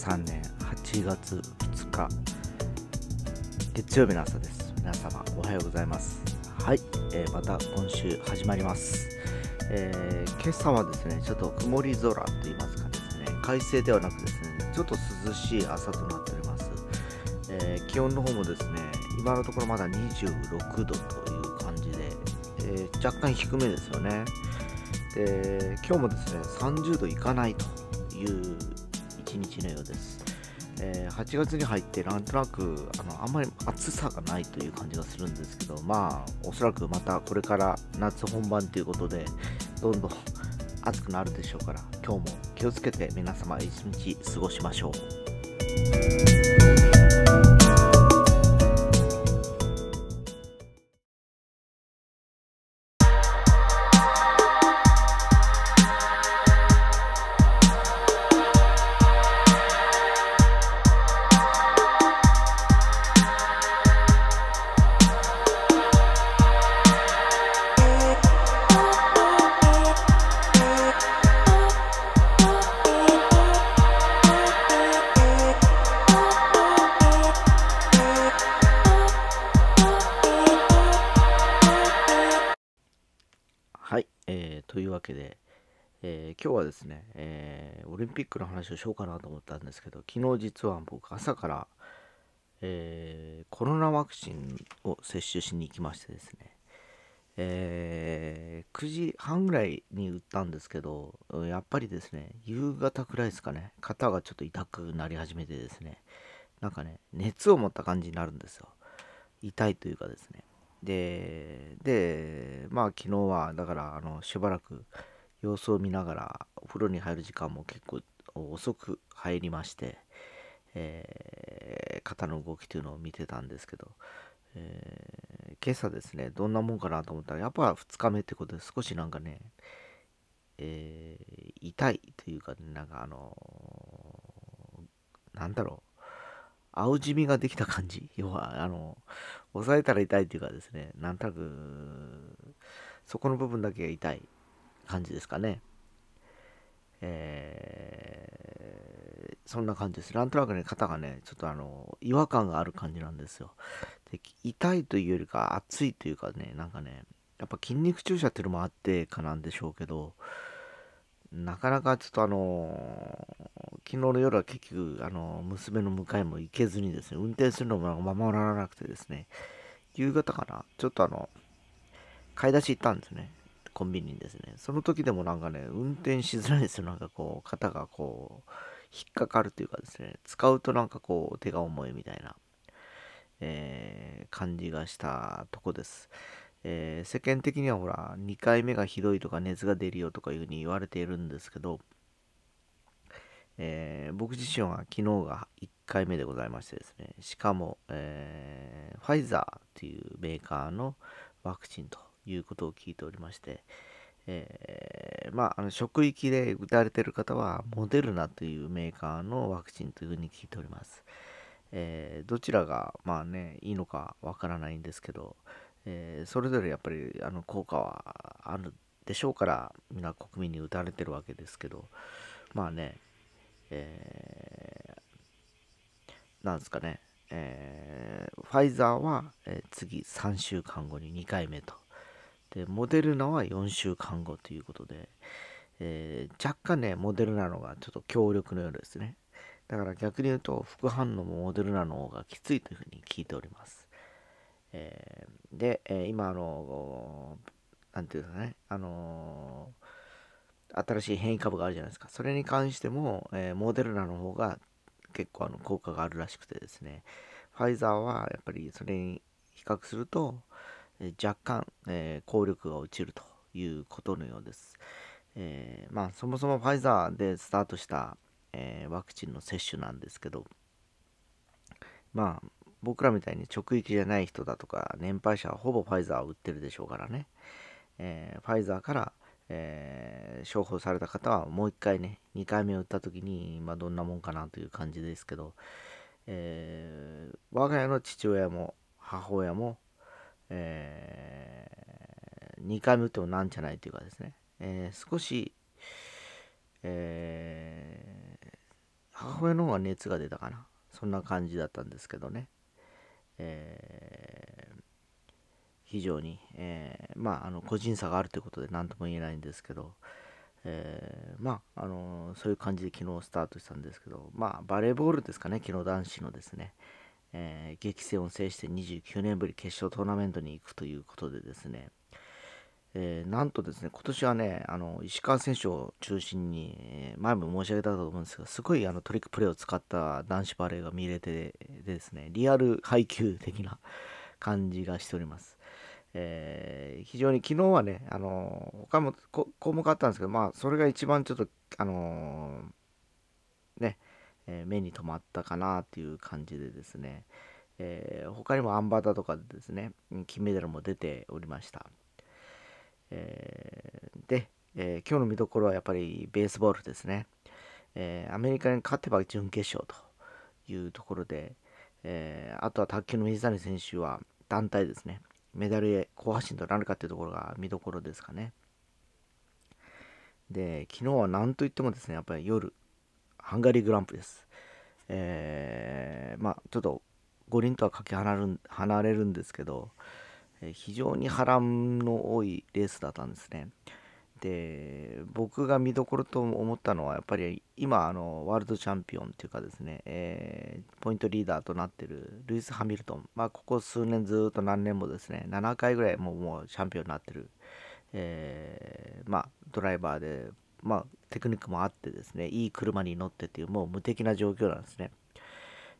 2023年8月2日月曜日の朝です。皆様おはようございます。はい、えー、また今週始まります、えー、今朝はですねちょっと曇り空と言いますかですね快晴ではなくですねちょっと涼しい朝となっております、えー、気温の方もですね今のところまだ26度という感じで、え若干低めですよね。で今日もですね30度いかないという一日のようです。えー、8月に入ってなんとなくあのあんまり暑さがないという感じがするんですけどまあおそらくまたこれから夏本番ということでどんどん暑くなるでしょうから今日も気をつけて皆様一日過ごしましょう。はい、えーというわけで、えー、今日はですね、えー、オリンピックの話をしようかなと思ったんですけど、昨日実は僕朝から、えー、コロナワクチンを接種しに行きましてですね、え、9時半ぐらいに打ったんですけど、やっぱりですね、夕方くらいですかね、肩がちょっと痛くなり始めてですね、なんかね、熱を持った感じになるんですよ。痛いというかですね。で、で、まあ昨日はだからあのしばらく様子を見ながらお風呂に入る時間も結構遅く入りまして、えー、肩の動きというのを見てたんですけど、えー、今朝ですね、どんなもんかなと思ったら、やっぱ2日目ってことで少しなんかね、えー、痛いというか、ね、なんかあのー、なんだろう、青じみができた感じ。要は、あの、押さえたら痛いっていうかですね、なんとなく、そこの部分だけが痛い感じですかね。えー、そんな感じです。なんとなくね、肩がね、ちょっとあの、違和感がある感じなんですよ。で痛いというよりか、熱いというかね、なんかね、やっぱ筋肉注射っていうのもあってかなんでしょうけど、なかなかちょっとあの昨日の夜は結局、あの娘の迎えも行けずにですね、運転するのも守らなくてですね、夕方かな、ちょっとあの、買い出し行ったんですね。コンビニにですね。その時でもなんかね、運転しづらいんですよ。なんかこう、肩がこう、引っかかるというかですね、使うとなんかこう、手が重いみたいな、えー、感じがしたとこです。えー、世間的にはほら、2回目がひどいとか熱が出るよとかいうふうに言われているんですけど、えー、僕自身は昨日が1回目でございましてですね、しかも、えー、ファイザーというメーカーのワクチンということを聞いておりまして、えー、まあ、の職域で打たれてる方は、モデルナというメーカーのワクチンというふうに聞いております。えどちらが、まあね、いいのかわからないんですけど、え、それぞれやっぱりあの効果はあるでしょうから皆国民に打たれてるわけですけどまあね、えー、なんですかね、えー、ファイザーは、え、次3週間後に2回目と。でモデルナは4週間後ということで、えー、若干ねモデルナのがちょっと強力のようですね。だから逆に言うと副反応もモデルナの方がきついというふうに聞いております。えー、で、え、今、あの、なんていうんですかね、あの新しい変異株があるじゃないですか。それに関しても、えー、モデルナの方が結構あの効果があるらしくてですね、ファイザーはやっぱりそれに比較すると、えー、若干、えー、効力が落ちるということのようです。えまあ、そもそもファイザーでスタートした、えワクチンの接種なんですけど、まあ、僕らみたいに直撃じゃない人だとか、年配者はほぼファイザーを打ってるでしょうからね。え、ファイザーから、えー、処方された方はもう一回ね、2回目を打った時に、まあ、どんなもんかなという感じですけど、えー、我が家の父親も母親も、えー、2回目打ってもなんじゃないというかですね、えー、少し、え、母親の方が熱が出たかな。そんな感じだったんですけどね、え、非常に、えー、まああの個人差があるということで何とも言えないんですけど、えー、まああのそういう感じで昨日スタートしたんですけどまあバレーボールですかね昨日男子のですね、えー、激戦を制して29年ぶり決勝トーナメントに行くということでですね、えー、なんとですね、今年はね、あの石川選手を中心に、前も申し上げたと思うんですが、すごいあのトリックプレーを使った男子バレーが見れてでですね、リアル配球的な感じがしております。えー、非常に昨日はね、あの他も項目あったんですけど、まあ、それが一番ちょっと、あのね、え目に留まったかなっていう感じでですね、え他にもアンバタとかでですね、金メダルも出ておりました。えー、で、えー、今日の見どころはやっぱりベースボールですね。えー、アメリカに勝てば準決勝というところで、えあとは卓球の水谷選手は団体ですね。メダルへ好発進となるかっていうところが見どころですかね。で、昨日は何といってもですね、やっぱり夜、ハンガリーグランプリです。えー、まあ、ちょっと五輪とはかけ離る離れるんですけどえ、非常に波乱の多いレースだったんですね。で僕が見どころと思ったのはやっぱり今あのワールドチャンピオンっていうかですね、えー、ポイントリーダーとなってるルイス・ハミルトン、まあ、ここ数年ずっと何年もですね7回ぐらいもうもうチャンピオンになってる、えー、まあ、ドライバーで、まあ、テクニックもあってですねいい車に乗ってっていうもう無敵な状況なんですね。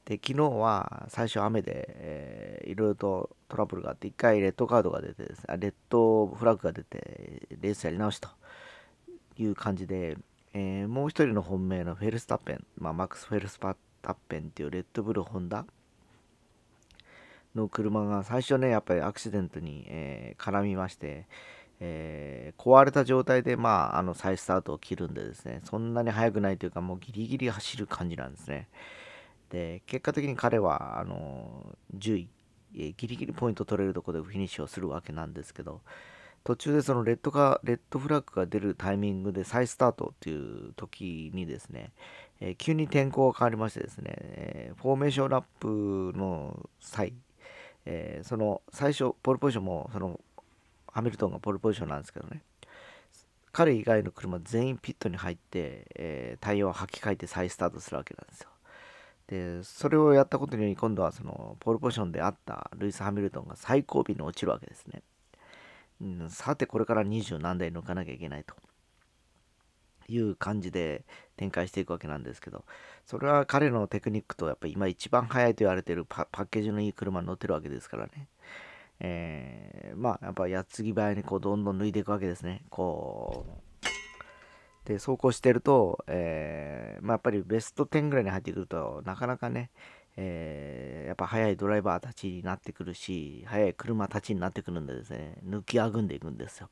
で昨日は最初雨で、えー、いろいろとトラブルがあって1回レッドカードが出てですねレッドフラッグが出てレースやり直しという感じで、えー、もう一人の本命のフェルスタッペン、まあ、マックス・フェルスタッペンっていうレッドブルホンダの車が最初ねやっぱりアクシデントに、えー、絡みまして、えー、壊れた状態で、まあ、あの再スタートを切るんでですねそんなに速くないというかもうギリギリ走る感じなんですね。で結果的に彼はあの10位、ギリギリポイント取れるとこでフィニッシュをするわけなんですけど途中でそのレッドかレッドフラッグが出るタイミングで再スタートっていう時にですね、えー、急に天候が変わりましてですね、えー、フォーメーションラップの際、えー、その最初ポールポジションもそのハミルトンがポールポジションなんですけどね彼以外の車全員ピットに入って、えタイヤを履き替えて再スタートするわけなんですよ。でそれをやったことにより今度はそのポールポジションであったルイス・ハミルトンが最後尾に落ちるわけですね、うん、さてこれから20何台抜かなきゃいけないと。いう感じで展開していくわけなんですけど。それは彼のテクニックとやっぱり今一番速いと言われてるパッケージのいい車に乗ってるわけですからね。えー、まあやっぱ矢継ぎ早にこうどんどん抜いていくわけですね。こうで走行してると、えー、まあ、やっぱりベスト10ぐらいに入ってくるとなかなかね、えー、やっぱ速いドライバーたちになってくるし速い車たちになってくるんでですね抜きあぐんでいくんですよ。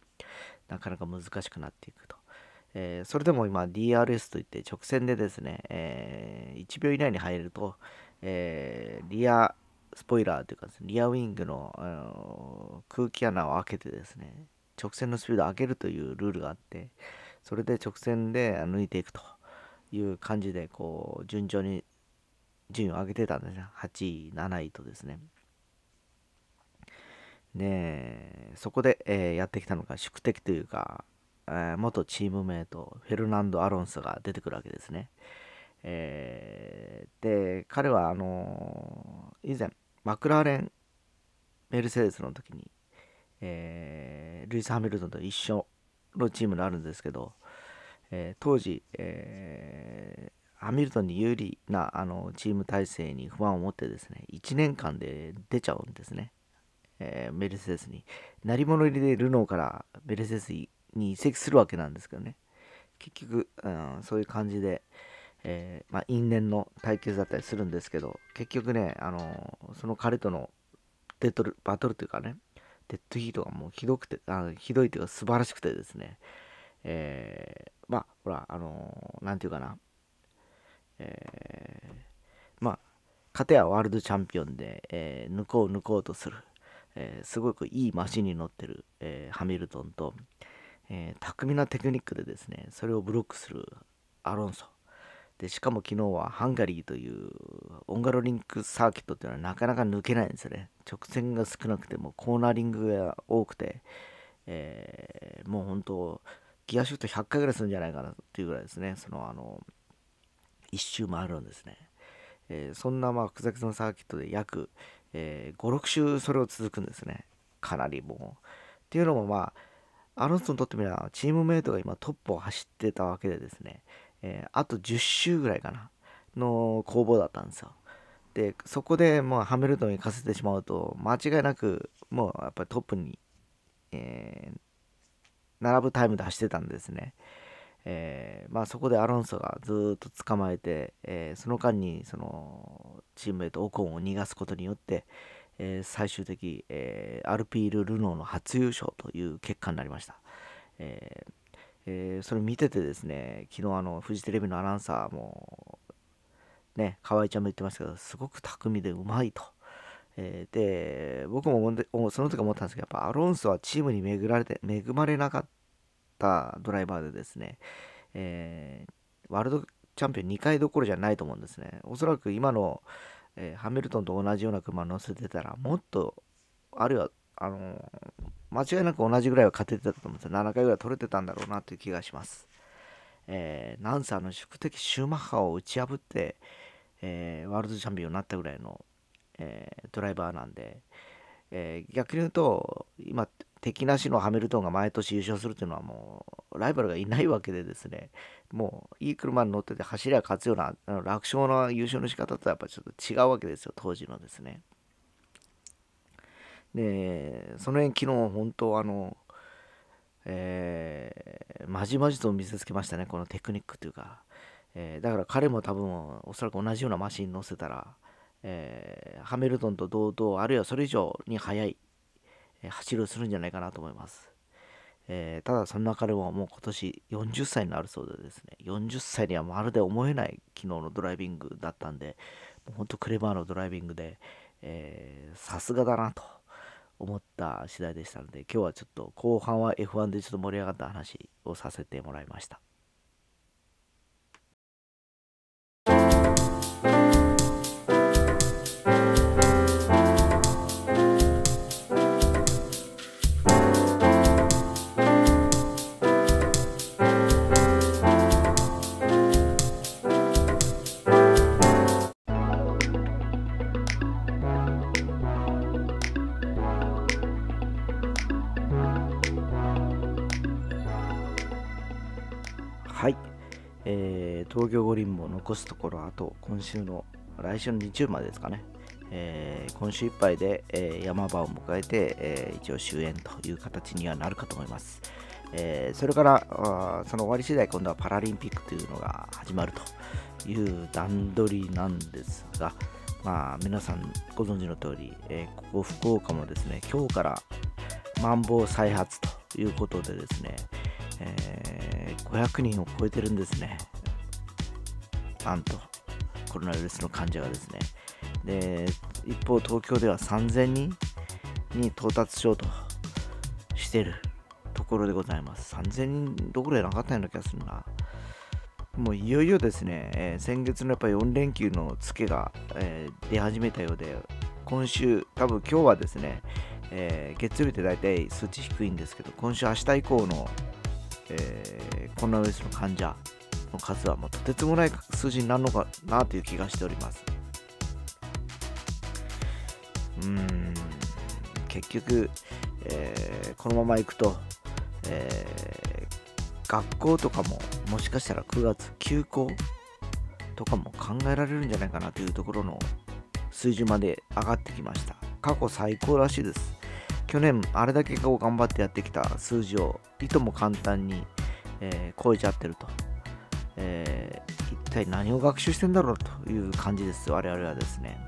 なかなか難しくなっていくと、えー、それでも今 DRS といって直線でですね、え1秒以内に入ると、えリアスポイラーというか、ね、リアウィングの空気穴を開けてですね直線のスピードを上げるというルールがあってそれで直線で抜いていくという感じでこう順調に順位を上げてたんですね。8位7位とですね。ねそこで、えー、やってきたのが宿敵というか、えー、元チームメイトフェルナンド・アロンソが出てくるわけですね、えー、で彼はあの以前マクラーレンメルセデスの時に、えルイス・ハミルトンと一緒のチームになるんですけど、えー、当時、えー、ハミルトンに有利なあのチーム体制に不安を持ってですね1年間で出ちゃうんですね、えー、メルセデスに。鳴り物入りでルノーからメルセデスに移籍するわけなんですけどね。結局、うん、そういう感じで、えー、まあ、因縁の対決だったりするんですけど結局ね、あのその彼とのデッドルバトルというかねデッドヒートがもうひどくて、あひどいというか素晴らしくてですね、えー、まあ、ほら、あのー、なんていうかな、えー、まあ、勝てはワールドチャンピオンで、えー、抜こう抜こうとする、えー、すごくいいマシンに乗ってる、えー、ハミルトンと、えー、巧みなテクニックでですね、それをブロックするアロンソ。でしかも昨日はハンガリーというオンガロリンクサーキットっていうのはなかなか抜けないんですよね。直線が少なくてもコーナリングが多くて、えー、もう本当、ギアシフト100回ぐらいするんじゃないかなっていうぐらいですね、そのあの、一周回るんですね。えー、そんなまあ複雑なサーキットで約、えー、5、6周それを続くんですね。かなりもう。っていうのもまあ、アロンソにとってみればチームメイトが今トップを走ってたわけでですね、えー、あと10周ぐらいかな、の攻防だったんですよ。で、そこでもうハミルトンに行かせてしまうと、間違いなくもうやっぱりトップに、えー、並ぶタイムで走ってたんですね。えー、まあ、そこでアロンソがずっと捕まえて、えー、その間にそのチームメイトオコンを逃がすことによって、えー、最終的、えアルピール・ルノーの初優勝という結果になりました。ええそれ見ててですね昨日あのフジテレビのアナウンサーもね河合ちゃんも言ってましたけどすごく巧みでうまいと。えで僕もその時思ったんですけどやっぱアロンソはチームに恵られて恵まれなかったドライバーでですね、えー、ワールドチャンピオン2回どころじゃないと思うんですね。おそらく今の、えー、ハミルトンと同じような車乗せてたら、もっと、あるいは、あの、間違いなく同じぐらいは勝ててたと思うんですよ。7回ぐらい取れてたんだろうなという気がします。えー、ナンサーの宿敵シューマッハを打ち破って、えー、ワールドチャンピオンになったぐらいの、えー、ドライバーなんで、え、逆に言うと、今、敵なしのハミルトンが毎年優勝するというのはもう、ライバルがいないわけでですね、もう、いい車に乗ってて走りゃ勝つような、楽勝な優勝の仕方とはやっぱちょっと違うわけですよ、当時のですね。で、その辺昨日本当あの、えー、まじまじと見せつけましたね、このテクニックというか。えー、だから彼も多分おそらく同じようなマシンに乗せたら、えー、ハミルトンと同等、あるいはそれ以上に速い、え、走りをするんじゃないかなと思います。え、ただそんな彼ももう今年40歳になるそうでですね、40歳にはまるで思えない昨日のドライビングだったんで、もうほんとクレバーのドライビングで、さすがだなと思った次第でしたので、今日はちょっと後半は F1 でちょっと盛り上がった話をさせてもらいました。残すところあと今週の来週の日曜までですかね、えー、今週いっぱいで、えー、山場を迎えて、えー、一応終焉という形にはなるかと思います。えそれからその終わり次第今度はパラリンピックというのが始まるという段取りなんですが、まあ、皆さんご存知の通り、えここ福岡もですね今日からマンボウ再発ということでですね、えー、500人を超えてるんですね。なんと、コロナウイルスの患者がですね。で、一方、東京では3000人に到達しようとしてるところでございます。3000人どころじゃなかったような気がするな。もういよいよですね、えー、先月のやっぱり4連休のツケが、えー、出始めたようで、今週、多分今日はですね、えー、月曜日って大体数値低いんですけど、今週、明日以降のえー、コロナウイルスの患者の数はもうとてつもない数字になるのかなという気がしております。うーん、結局、えー、このままいくと、えー、学校とかももしかしたら9月休校とかも考えられるんじゃないかなというところの数字まで上がってきました。過去最高らしいです。去年あれだけこう頑張ってやってきた数字をいとも簡単に、えー、超えちゃってると、えー、一体何を学習してんだろうという感じです我々はですね、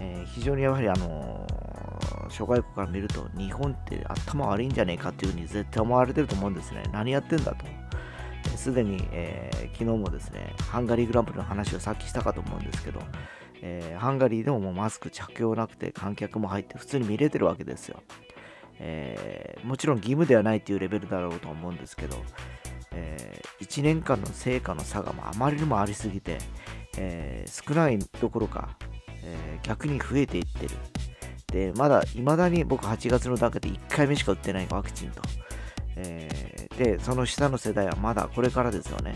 えー、非常にやはりあの諸外国から見ると日本って頭悪いんじゃねえかっていうふうに絶対思われてると思うんですね。何やってんだと。すでに、えー、昨日もですねハンガリーグランプリの話をさっきしたかと思うんですけどえ、ハンガリーでももうマスク着用なくて観客も入って普通に見れてるわけですよ。えー、もちろん義務ではないっていうレベルだろうと思うんですけど、えー、1年間の成果の差があまりにもありすぎて、えー、少ないどころか、えー、逆に増えていってる。で、まだ、未だに僕8月の段階で1回目しか打ってないワクチンと。え、で、その下の世代はまだこれからですよね。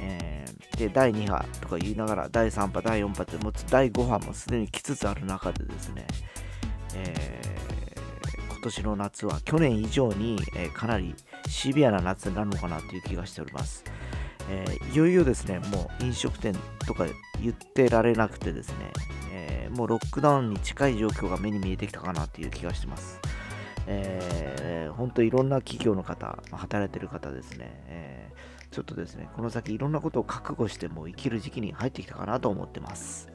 え、で、第2波とか言いながら、第3波、第4波って、もう第5波もすでに来つつある中でですね、え、今年の夏は去年以上に、え、かなりシビアな夏になるのかなという気がしております。えー、いよいよですね、もう飲食店とか言ってられなくてですね、えー、もうロックダウンに近い状況が目に見えてきたかなという気がしてます。えー、本当いろんな企業の方、働いてる方ですね、えー、ちょっとですね、この先いろんなことを覚悟してもう生きる時期に入ってきたかなと思ってます。